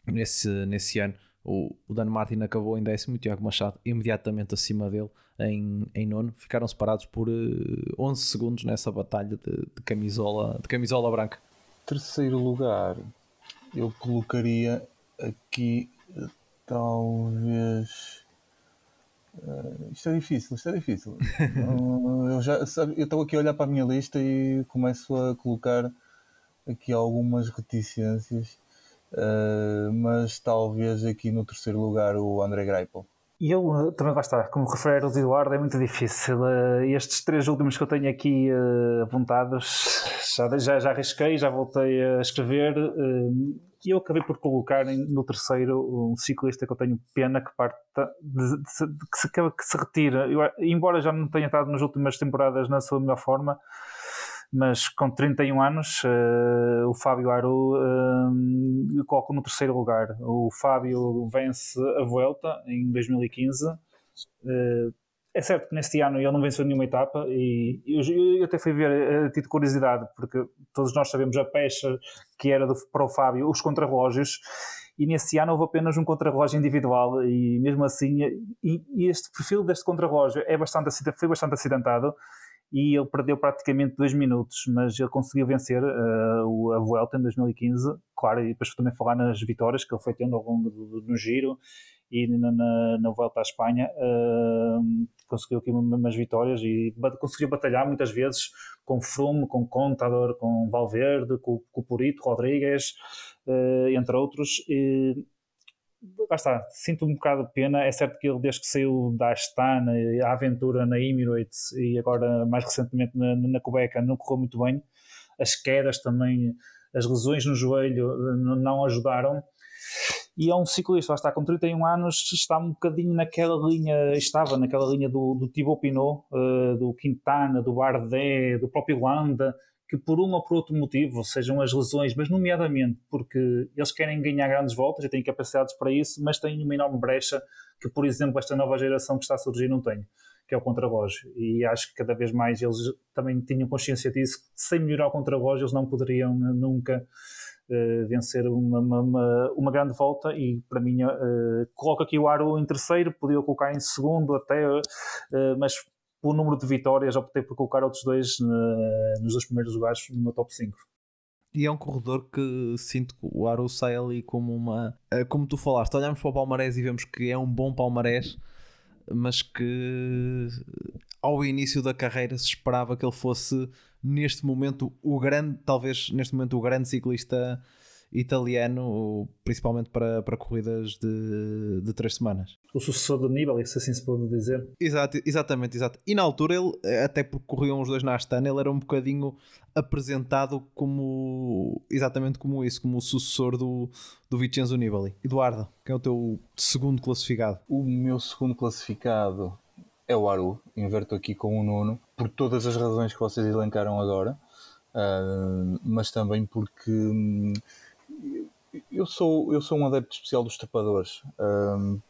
nesse, nesse ano, o, o Dan Martin acabou em décimo o Tiago Machado imediatamente acima dele em, em nono. Ficaram separados por uh, eh, 11 segundos nessa batalha de, de, camisola, de camisola branca. Terceiro lugar, eu colocaria aqui talvez. Uh, isto é difícil, isto é difícil. uh, eu já sabe, eu estou aqui a olhar para a minha lista e começo a colocar aqui algumas reticências, uh, mas talvez aqui no terceiro lugar o André Greipel. E eu também lá está, como refere o Eduardo, é muito difícil. estes três últimos que eu tenho aqui apontados, já, já, já arrisquei, já voltei a escrever e eu acabei por colocar no terceiro um ciclista que eu tenho pena que parte de, de, de, que, se, que se retira. Eu, embora já não tenha estado nas últimas temporadas na sua melhor forma, mas com 31 anos, uh, o Fábio Aru uh, eu coloco no terceiro lugar. O Fábio vence a Vuelta em 2015. Uh, é certo que neste ano ele não venceu nenhuma etapa e eu, eu até fui ver a de curiosidade, porque todos nós sabemos a pecha que era do, para o Fábio, os contrarrelógios, e nesse ano houve apenas um contrarrelógio individual e mesmo assim, e, e este perfil deste contrarrelógio é bastante, foi bastante acidentado e ele perdeu praticamente dois minutos, mas ele conseguiu vencer uh, a Vuelta em 2015, claro, e depois também falar nas vitórias que ele foi tendo ao longo do, do giro e na, na, na Volta à Espanha uh, conseguiu aqui umas vitórias e conseguiu batalhar muitas vezes com Froome, com Contador, com Valverde, com, com Purito, Rodrigues, uh, entre outros. E, lá está, sinto um bocado de pena. É certo que ele, desde que saiu da Astana, a aventura na Emirates e agora mais recentemente na, na Quebec, não correu muito bem. As quedas também, as lesões no joelho eh, não ajudaram e é um ciclista, lá está, com 31 anos, está um bocadinho naquela linha, estava naquela linha do, do Thibaut Pinot, uh, do Quintana, do Bardet, do próprio Landa, que por um ou por outro motivo, sejam as lesões, mas nomeadamente porque eles querem ganhar grandes voltas e têm capacidades para isso, mas têm uma enorme brecha que, por exemplo, esta nova geração que está a surgir não tem, que é o contrarrelógio. E acho que cada vez mais eles também tinham consciência disso, que sem melhorar o contrarrelógio eles não poderiam nunca uh, vencer uma, uma, uma, grande volta e para mim uh, coloco aqui o Aro em terceiro, podia colocar em segundo até, uh, mas pelo número de vitórias, optei por colocar outros dois na, nos dois primeiros lugares no meu top 5. E é um corredor que sinto que o Aru sai ali como uma. eh, Como tu falaste, olhamos para o Palmarés e vemos que é um bom Palmarés, mas que ao início da carreira se esperava que ele fosse, neste momento, o grande, talvez neste momento, o grande ciclista italiano, principalmente para, para corridas de, de três semanas. O sucessor do Nibali, se assim se pode dizer. Exato, exatamente, exato. E na altura ele, até porque corriam os dois na Astana, ele era um bocadinho apresentado como exatamente como isso, como o sucessor do, do Vincenzo Nibali. Eduardo, quem é o teu segundo classificado? O meu segundo classificado é o Aru, inverto aqui com o Nuno, por todas as razões que vocês elencaram agora, uh, mas também porque hum, eu sou, eu sou um adepto especial dos trepadores. Um,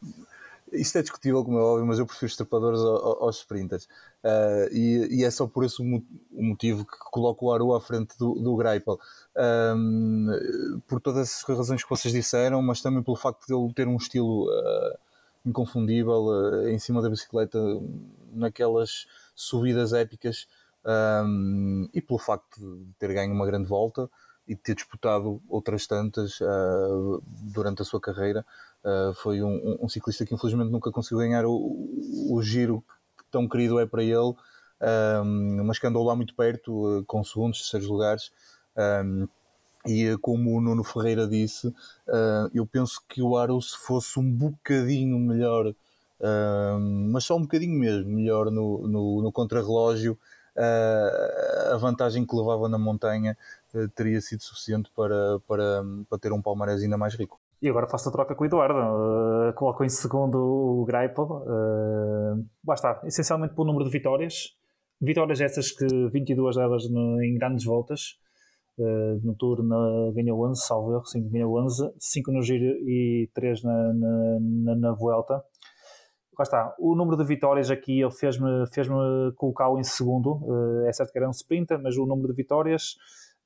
isto é discutível, como é óbvio, mas eu prefiro os trepadores aos, aos sprinters. Uh, e, e, é só por esse o motivo que coloco o Aru à frente do, do Greipel. Um, por todas as razões que vocês disseram, mas também pelo facto de ele ter um estilo uh, inconfundível uh, em cima da bicicleta, naquelas subidas épicas, um, e pelo facto de ter ganho uma grande volta e ter disputado outras tantas uh, durante a sua carreira. Uh, foi um, um, ciclista que infelizmente nunca conseguiu ganhar o, o giro que tão querido é para ele, um, mas que andou lá muito perto, uh, com segundos, terceiros lugares. Um, e como o Nuno Ferreira disse, eu penso que o Aro, se fosse um bocadinho melhor, mas só um bocadinho mesmo, melhor no, no, no contrarrelógio, a vantagem que levava na montanha teria sido suficiente para, para, para ter um palmarés ainda mais rico. E agora faço a troca com o Eduardo. Uh, coloco em segundo o Greipel. Uh, lá está, essencialmente pelo número de vitórias. Vitórias essas que 22 delas no, em grandes voltas. Uh, no Tour na, ganhou 11, salvo erro, 5 ganhou 11, 5 no Giro e 3 na, na, na, na Vuelta. Lá está, o número de vitórias aqui fez-me fez colocá-lo em segundo. Uh, é certo que era um sprinter, mas o número de vitórias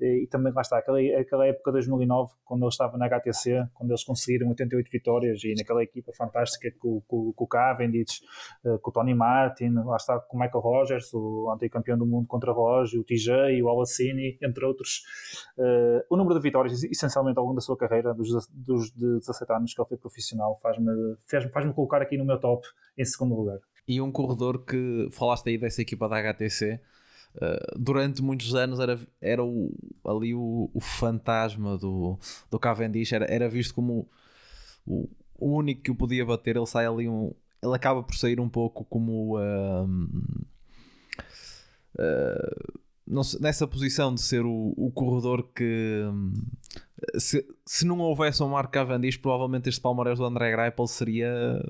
e também lá está, aquela, aquela época de 2009, quando ele estava na HTC, quando eles conseguiram 88 vitórias e naquela equipa fantástica com, com, com o Cavendish, eh, com o Tony Martin, lá está com o Michael Rogers, o antigo campeão do mundo contra relógio, o TJ, o Alacini, entre outros. Uh, o número de vitórias, essencialmente ao longo da sua carreira, dos, dos de 17 anos que ele foi profissional, faz-me faz faz colocar aqui no meu top em segundo lugar. E um corredor que falaste aí dessa equipa da HTC, Uh, durante muitos anos era, era o, ali o, o, fantasma do, do Cavendish, era, era visto como o, o, único que o podia bater. Ele sai ali um. Ele acaba por sair um pouco como. Uh, nessa posição de ser o, o corredor que se, se não houvesse um Marco Cavendish, provavelmente este Palmeiras do André Greipel seria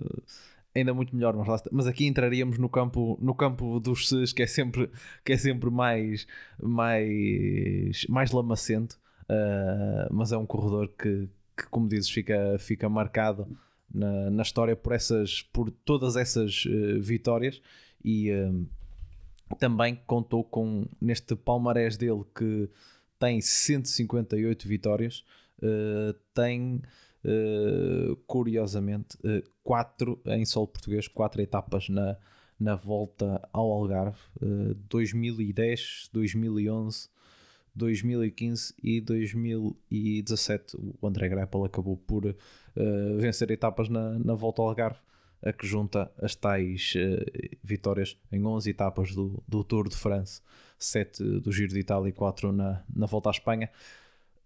ainda muito melhor, mas, mas aqui entraríamos no campo, no campo dos Cs, que é sempre, que é sempre mais, mais, mais lamacento, uh, mas é um corredor que, que, como dizes, fica, fica marcado na, na história por, essas, por todas essas uh, vitórias. E uh, também contou com neste palmarés dele que tem 158 vitórias, tem Uh, curiosamente, uh, quatro em solo português, quatro etapas na, na volta ao Algarve, uh, 2010, 2011, 2015 e 2017. O André Greipel acabou por uh, vencer etapas na, na volta ao Algarve, a que junta as tais vitórias em 11 etapas do, do Tour de France, 7 do Giro de Itália e 4 na, na volta à Espanha.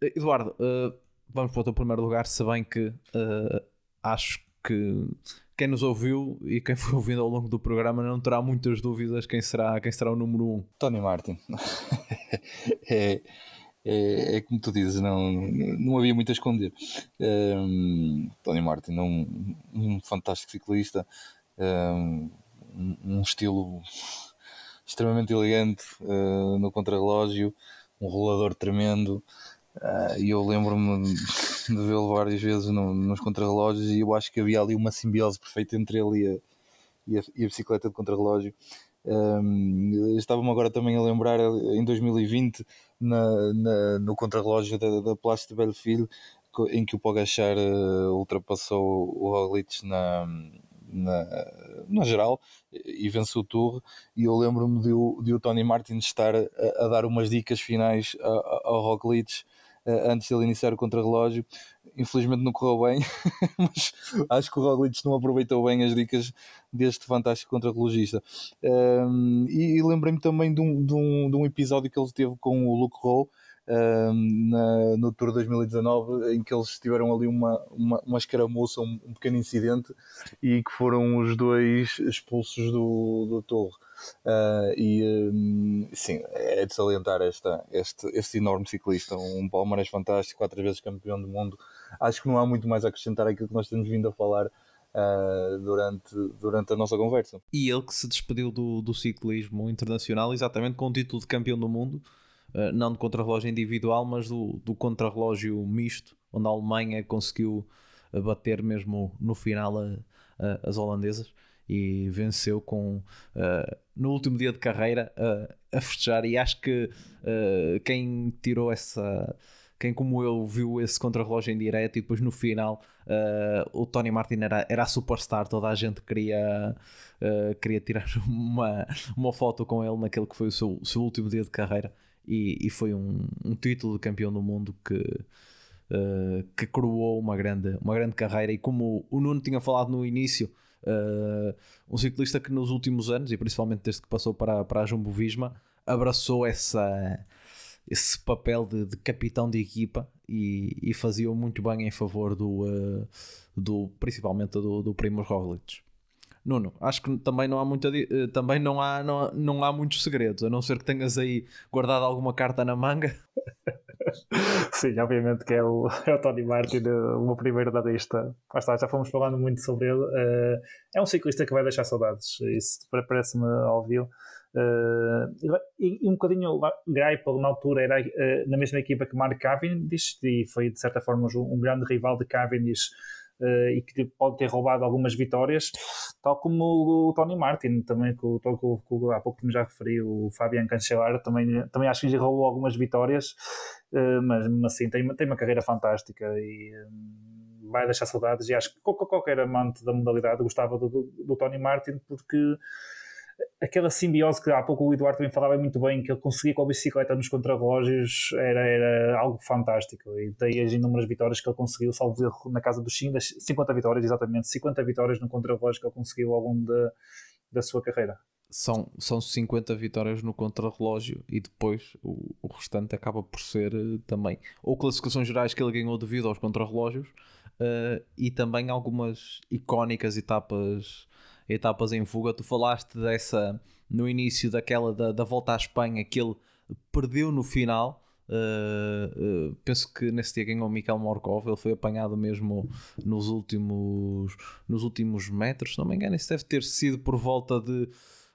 Eduardo, vamos para o teu primeiro lugar, se bem que uh, acho que quem nos ouviu e quem foi ouvindo ao longo do programa não terá muitas dúvidas quem será, quem será o número 1. Um. Tony Martin. é, é, é, como tu dizes, não, não havia muito a esconder. Um, Tony Martin, um, um fantástico ciclista, um, um estilo extremamente elegante uh, no contrarrelógio, um rolador tremendo. Uh, e eu lembro-me de vê-lo várias vezes no, nos contrarrelógios e eu acho que havia ali uma simbiose perfeita entre ele e a, e a, e a bicicleta de contrarrelógio. Um, Estava-me agora também a lembrar em 2020 na, na, no contrarrelógio da, da Place de Belleville em que o Pogachar uh, ultrapassou o Roglic na, na, na geral e vence o Tour. E eu lembro-me de, de, o Tony Martin estar a, a dar umas dicas finais ao Roglic uh, antes de ele iniciar o contrarrelógio. Infelizmente não correu bem, mas acho que o Roglic não aproveitou bem as dicas deste fantástico contrarrelogista. Um, e, e lembrei-me também de um, de, um, de um episódio que ele teve com o Luke Rowe na, no Tour 2019, em que eles tiveram ali uma, uma, uma escaramuça, um, um, pequeno incidente, e que foram os dois expulsos do, do Tour. Uh, e um, sim, é de salientar esta, este, este enorme ciclista, um palmarés fantástico, quatro vezes campeão do mundo. Acho que não há muito mais a acrescentar aquilo que nós temos vindo a falar. Uh, durante, durante a nossa conversa. E ele que se despediu do, do ciclismo internacional exatamente com o título de campeão do mundo, uh, não de contrarrelógio individual, mas do, do contrarrelógio misto, onde a Alemanha conseguiu bater mesmo no final a, a, as holandesas e venceu com uh, no último dia de carreira uh, a festejar. E acho que uh, quem tirou essa quem como eu viu esse contrarrelógio em direto e depois no final o Tony Martin era, era a superstar. Toda a gente queria queria tirar uma, uma foto com ele naquele que foi o seu, seu último dia de carreira. E, e foi um, um, título de campeão do mundo que que coroou uma grande, uma grande carreira. E como o Nuno tinha falado no início Uh, um ciclista que nos últimos anos, e principalmente desde que passou para, para a Jumbo Visma, abraçou essa, esse papel de, de capitão de equipa e, e fazia muito bem em favor do, uh, do principalmente do, do Primoz Roglic. Nuno, acho que também não há muita, uh, também não há, não, não há muitos segredos, a não ser que tenhas aí guardado alguma carta na manga. Sim, obviamente que é o, é o Tony Martin, o meu primeiro da lista. Ah, está, já fomos falando muito sobre ele. Uh, é um ciclista que vai deixar saudades, isso parece-me óbvio. Uh, e, e, um bocadinho Greipel na altura era uh, na mesma equipa que Mark Cavendish e foi de certa forma um, um grande rival de Cavendish e que pode ter roubado algumas vitórias, tal como o, Tony Martin, também que, o, que, há pouco já referi, o Fabian Cancellara, também, também acho que lhe roubou algumas vitórias, uh, mas assim tem, tem uma carreira fantástica e um, vai deixar saudades. E acho que qualquer amante da modalidade gostava do, do, do Tony Martin porque aquela simbiose que há pouco o Eduardo também falava muito bem, que ele conseguia com a bicicleta nos contrarrelógios, era, era algo fantástico. E daí as inúmeras vitórias que ele conseguiu, salvo erro, na casa dos 50 vitórias, exatamente, 50 vitórias no contrarrelógio que ele conseguiu ao longo da, da sua carreira. São, são 50 vitórias no contrarrelógio e depois o, o restante acaba por ser uh, também ou classificações gerais que ele ganhou devido aos contrarrelógios uh, e também algumas icónicas etapas etapas em fuga. Tu falaste dessa no início daquela da, da volta à Espanha que ele perdeu no final. Uh, uh, penso que nesse dia ganhou o Mikel Morkov. Ele foi apanhado mesmo nos últimos, nos últimos metros. Se não me engano, isso deve ter sido por volta de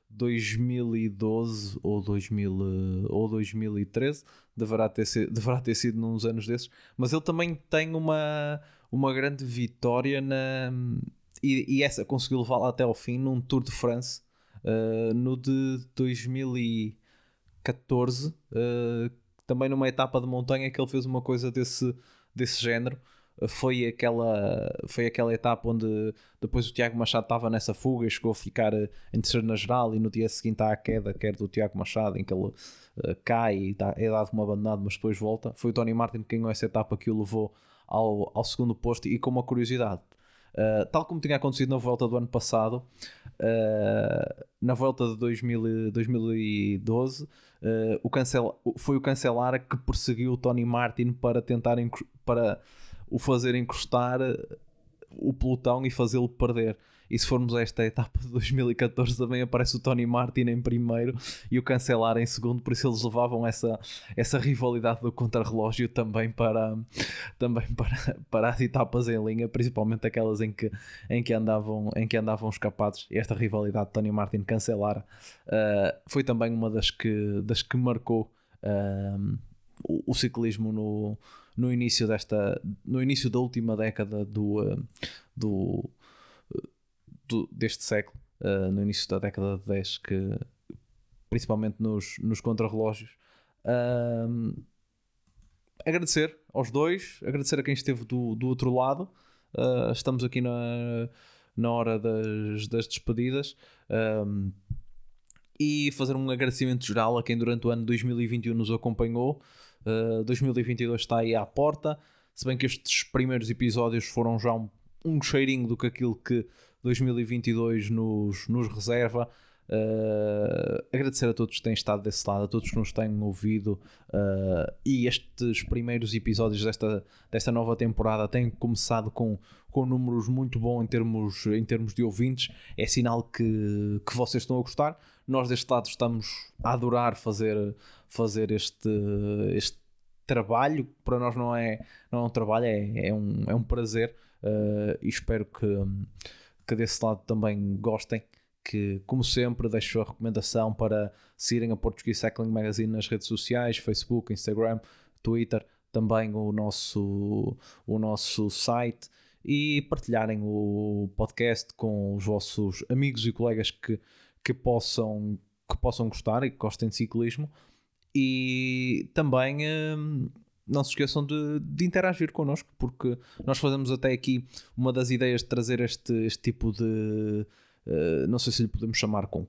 2012 ou, 2000, ou 2013. Deverá ter, sido, deverá ter sido nos anos desses. Mas ele também tem uma, uma grande vitória na, e, e essa conseguiu levá-la até ao fim num Tour de France uh, no de 2014, uh, eh, também numa etapa de montanha que ele fez uma coisa desse, desse género. Uh, foi aquela, foi aquela etapa onde depois o Tiago Machado estava nessa fuga e chegou a ficar em terceiro na geral. E no dia seguinte há a queda, quer do Tiago Machado, em que ele cai e dá, é dado como abandonado, mas depois volta. Foi o Tony Martin que ganhou essa etapa que o levou ao, ao segundo posto. E com uma curiosidade, Uh, tal como tinha acontecido na volta do ano passado, uh, na volta de 2000, 2012, uh, o cancel, foi o Cancelar que perseguiu o Tony Martin para tentar para o fazer encostar o pelotão e fazê-lo perder. E se formos a esta etapa de 2014, também aparece o Tony Martin em primeiro e o Cancelar em segundo, por isso eles levavam essa, essa rivalidade do contrarrelógio também para, também para, para as etapas em linha, principalmente aquelas em que, em que, andavam, em que andavam escapados. E esta rivalidade de Tony Martin Cancelar uh, foi também uma das que, das que marcou. Uh, o, o, ciclismo no, no início desta no início da última década do, uh, do do, deste século, uh, no início da década de 10, que principalmente nos, nos contrarrelógios. Agradecer aos dois, agradecer a quem esteve do, do outro lado. Uh, estamos aqui na, na hora das, das despedidas. Um, e fazer um agradecimento geral a quem durante o ano 2021 nos acompanhou. Uh, 2022 está aí à porta. Se bem que estes primeiros episódios foram já um, um cheirinho do que aquilo que 2022 nos, nos reserva. Uh, agradecer a todos que têm estado desse lado, a todos que nos têm ouvido uh, e estes primeiros episódios desta, desta nova temporada têm começado com, com números muito bons em termos, em termos de ouvintes. É sinal que, que vocês estão a gostar. Nós deste lado estamos a adorar fazer, fazer este, este trabalho. Para nós não é, não é um trabalho, é, é, um, é um prazer uh, e espero que, que desse lado também gostem que, como sempre, deixo a recomendação para seguirem a Portuguese Cycling Magazine nas redes sociais, Facebook, Instagram, Twitter, também o nosso, o nosso site e partilharem o podcast com os vossos amigos e colegas que, que, possam, que possam gostar e que gostem de ciclismo. E também hum, não se esqueçam de, de, interagir connosco, porque nós fazemos até aqui uma das ideias de trazer este, este tipo de eh, não sei se lhe podemos chamar com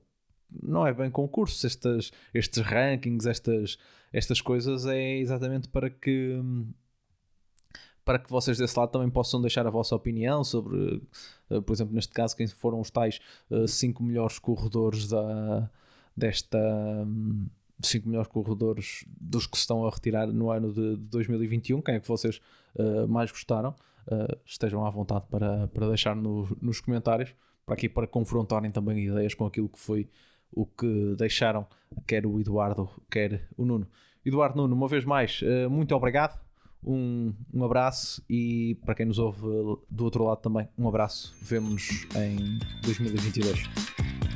não é bem concursos, estas, estes rankings, estas, estas coisas é exatamente para que para que vocês desse lado também possam deixar a vossa opinião sobre, uh, por exemplo, neste caso, quem foram os tais 5 uh, melhores corredores da, desta. 5 melhores corredores dos que se estão a retirar no ano de, de 2021. Quem é que vocês uh, mais gostaram? estejam à vontade para, para deixar no, nos comentários para aqui para confrontarem também ideias com aquilo que foi o que deixaram quer o Eduardo, quer o Nuno. Eduardo Nuno, uma vez mais, eh, muito obrigado, um, um abraço e para quem nos ouve do outro lado também, um abraço. Vemo-nos em 2022.